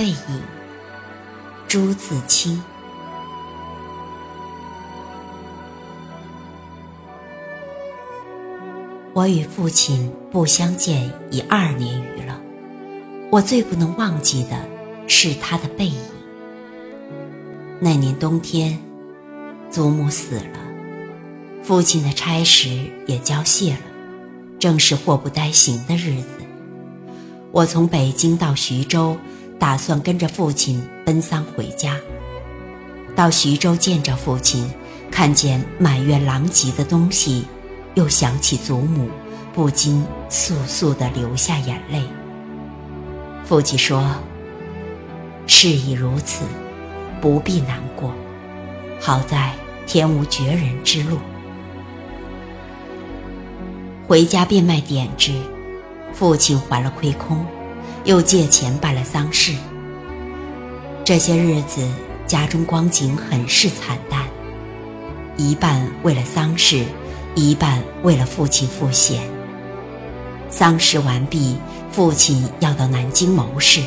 背影，朱自清。我与父亲不相见已二年余了，我最不能忘记的是他的背影。那年冬天，祖母死了，父亲的差事也交卸了，正是祸不单行的日子。我从北京到徐州，打算跟着父亲奔丧回家。到徐州见着父亲，看见满院狼藉的东西。又想起祖母，不禁簌簌地流下眼泪。父亲说：“事已如此，不必难过。好在天无绝人之路。”回家变卖点子，父亲还了亏空，又借钱办了丧事。这些日子，家中光景很是惨淡，一半为了丧事。一半为了父亲赋闲。丧事完毕，父亲要到南京谋事，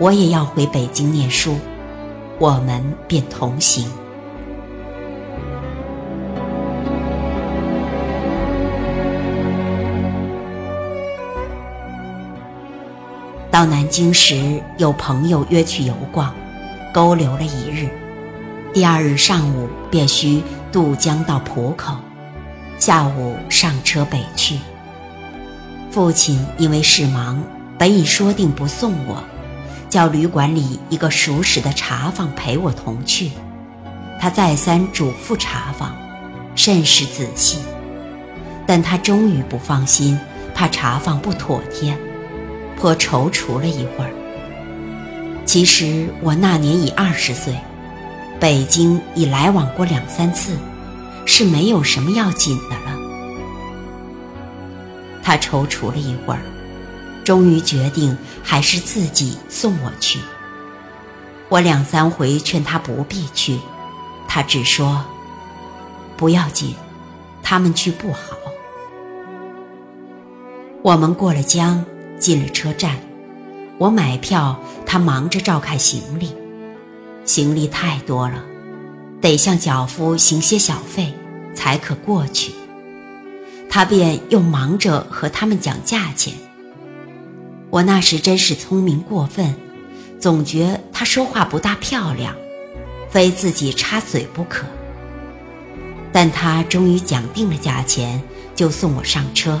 我也要回北京念书，我们便同行。到南京时，有朋友约去游逛，勾留了一日，第二日上午便需渡江到浦口。下午上车北去。父亲因为事忙，本已说定不送我，叫旅馆里一个熟识的茶房陪我同去。他再三嘱咐茶房，甚是仔细，但他终于不放心，怕茶房不妥帖，颇踌躇了一会儿。其实我那年已二十岁，北京已来往过两三次。是没有什么要紧的了。他踌躇了一会儿，终于决定还是自己送我去。我两三回劝他不必去，他只说：“不要紧，他们去不好。”我们过了江，进了车站，我买票，他忙着照看行李，行李太多了。得向脚夫行些小费，才可过去。他便又忙着和他们讲价钱。我那时真是聪明过分，总觉他说话不大漂亮，非自己插嘴不可。但他终于讲定了价钱，就送我上车。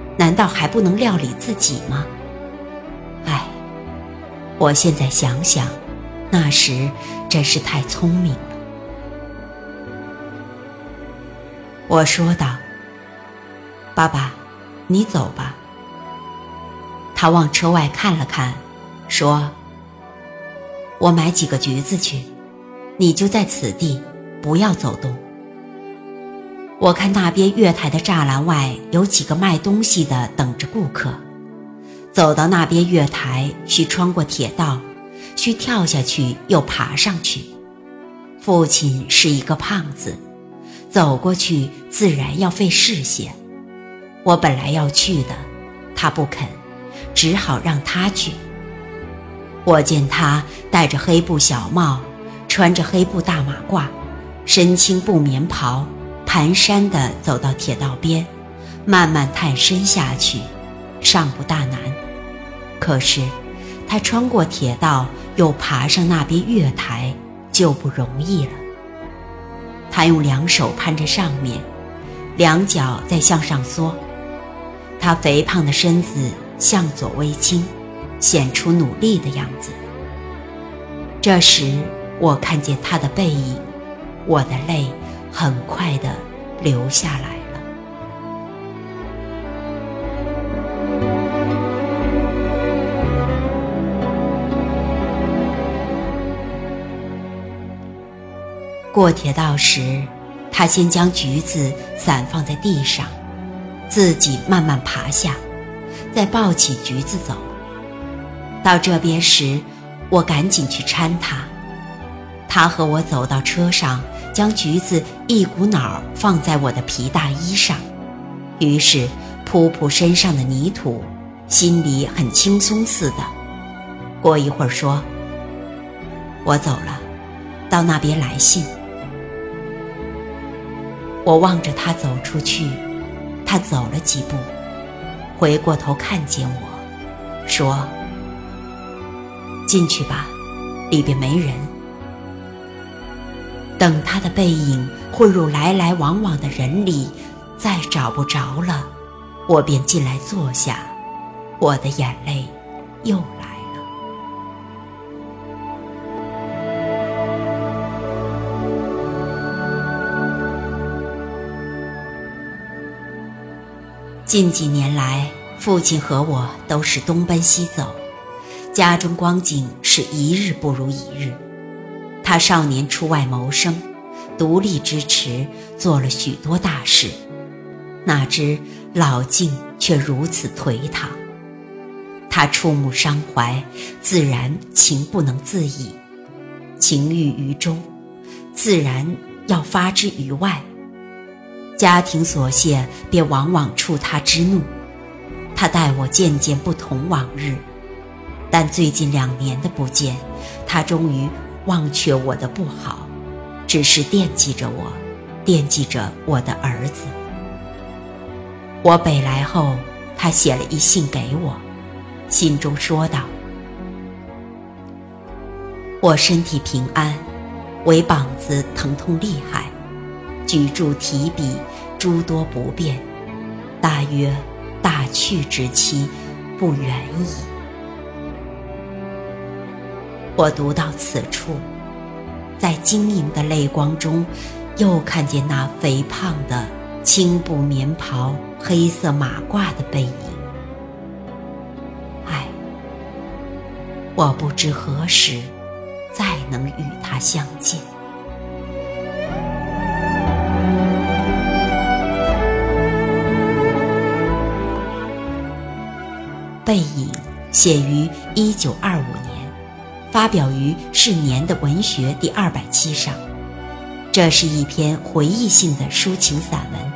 难道还不能料理自己吗？唉，我现在想想，那时真是太聪明了。我说道：“爸爸，你走吧。”他往车外看了看，说：“我买几个橘子去，你就在此地，不要走动。我看那边月台的栅栏外有几个卖东西的等着顾客，走到那边月台需穿过铁道，需跳下去又爬上去。父亲是一个胖子。”走过去自然要费事些，我本来要去的，他不肯，只好让他去。我见他戴着黑布小帽，穿着黑布大马褂，身青布棉袍，蹒跚地走到铁道边，慢慢探身下去，尚不大难。可是，他穿过铁道又爬上那边月台，就不容易了。他用两手攀着上面，两脚在向上缩，他肥胖的身子向左微倾，显出努力的样子。这时我看见他的背影，我的泪很快的流下来了。过铁道时，他先将橘子散放在地上，自己慢慢爬下，再抱起橘子走。到这边时，我赶紧去搀他。他和我走到车上，将橘子一股脑放在我的皮大衣上，于是扑扑身上的泥土，心里很轻松似的。过一会儿说：“我走了，到那边来信。”我望着他走出去，他走了几步，回过头看见我，说：“进去吧，里边没人。”等他的背影混入来来往往的人里，再找不着了，我便进来坐下，我的眼泪又来了。近几年来，父亲和我都是东奔西走，家中光景是一日不如一日。他少年出外谋生，独立支持，做了许多大事，哪知老境却如此颓唐。他触目伤怀，自然情不能自已，情郁于中，自然要发之于外。家庭琐屑便往往触他之怒，他待我渐渐不同往日，但最近两年的不见，他终于忘却我的不好，只是惦记着我，惦记着我的儿子。我北来后，他写了一信给我，信中说道：“我身体平安，唯膀子疼痛厉害。”举箸提笔，诸多不便，大约大去之期不远矣。我读到此处，在晶莹的泪光中，又看见那肥胖的青布棉袍、黑色马褂的背影。唉，我不知何时再能与他相见。背影写于一九二五年，发表于《是年的文学》第二百期上。这是一篇回忆性的抒情散文，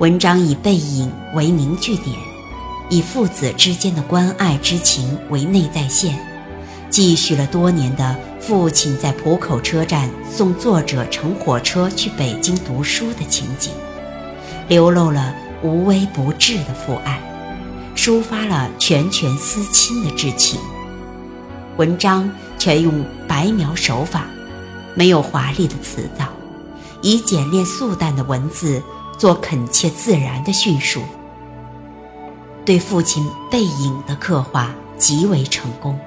文章以背影为凝聚点，以父子之间的关爱之情为内在线，继续了多年的父亲在浦口车站送作者乘火车去北京读书的情景，流露了无微不至的父爱。抒发了拳拳思亲的至情，文章全用白描手法，没有华丽的辞藻，以简练素淡的文字做恳切自然的叙述，对父亲背影的刻画极为成功。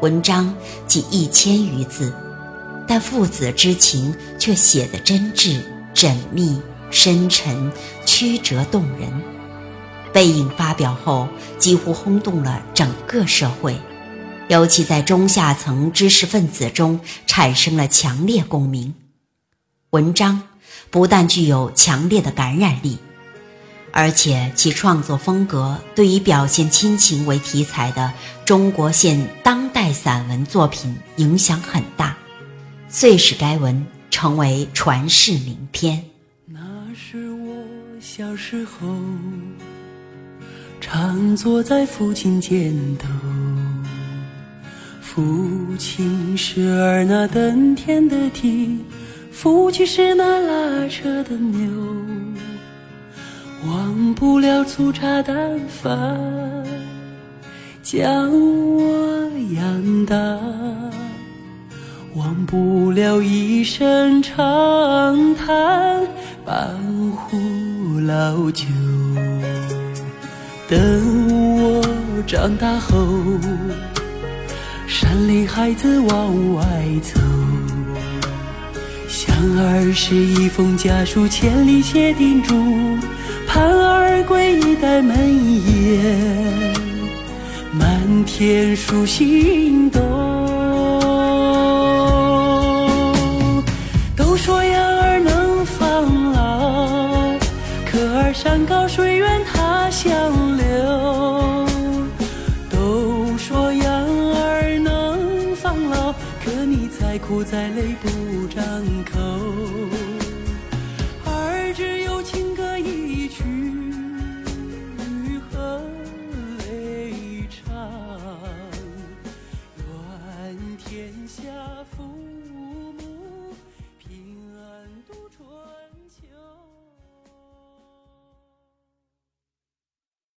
文章仅一千余字，但父子之情却写得真挚、缜密、深沉、曲折动人。背影发表后，几乎轰动了整个社会，尤其在中下层知识分子中产生了强烈共鸣。文章不但具有强烈的感染力，而且其创作风格对于表现亲情为题材的中国现当代散文作品影响很大，遂使该文成为传世名篇。那是我小时候。常坐在父亲肩头，父亲是儿那登天的梯，父亲是那拉车的牛，忘不了粗茶淡饭将我养大，忘不了一声长叹半壶老酒。等我长大后，山里孩子往外走，想儿时一封家书，千里写叮嘱，盼儿归一代门檐，满天数星斗。再累不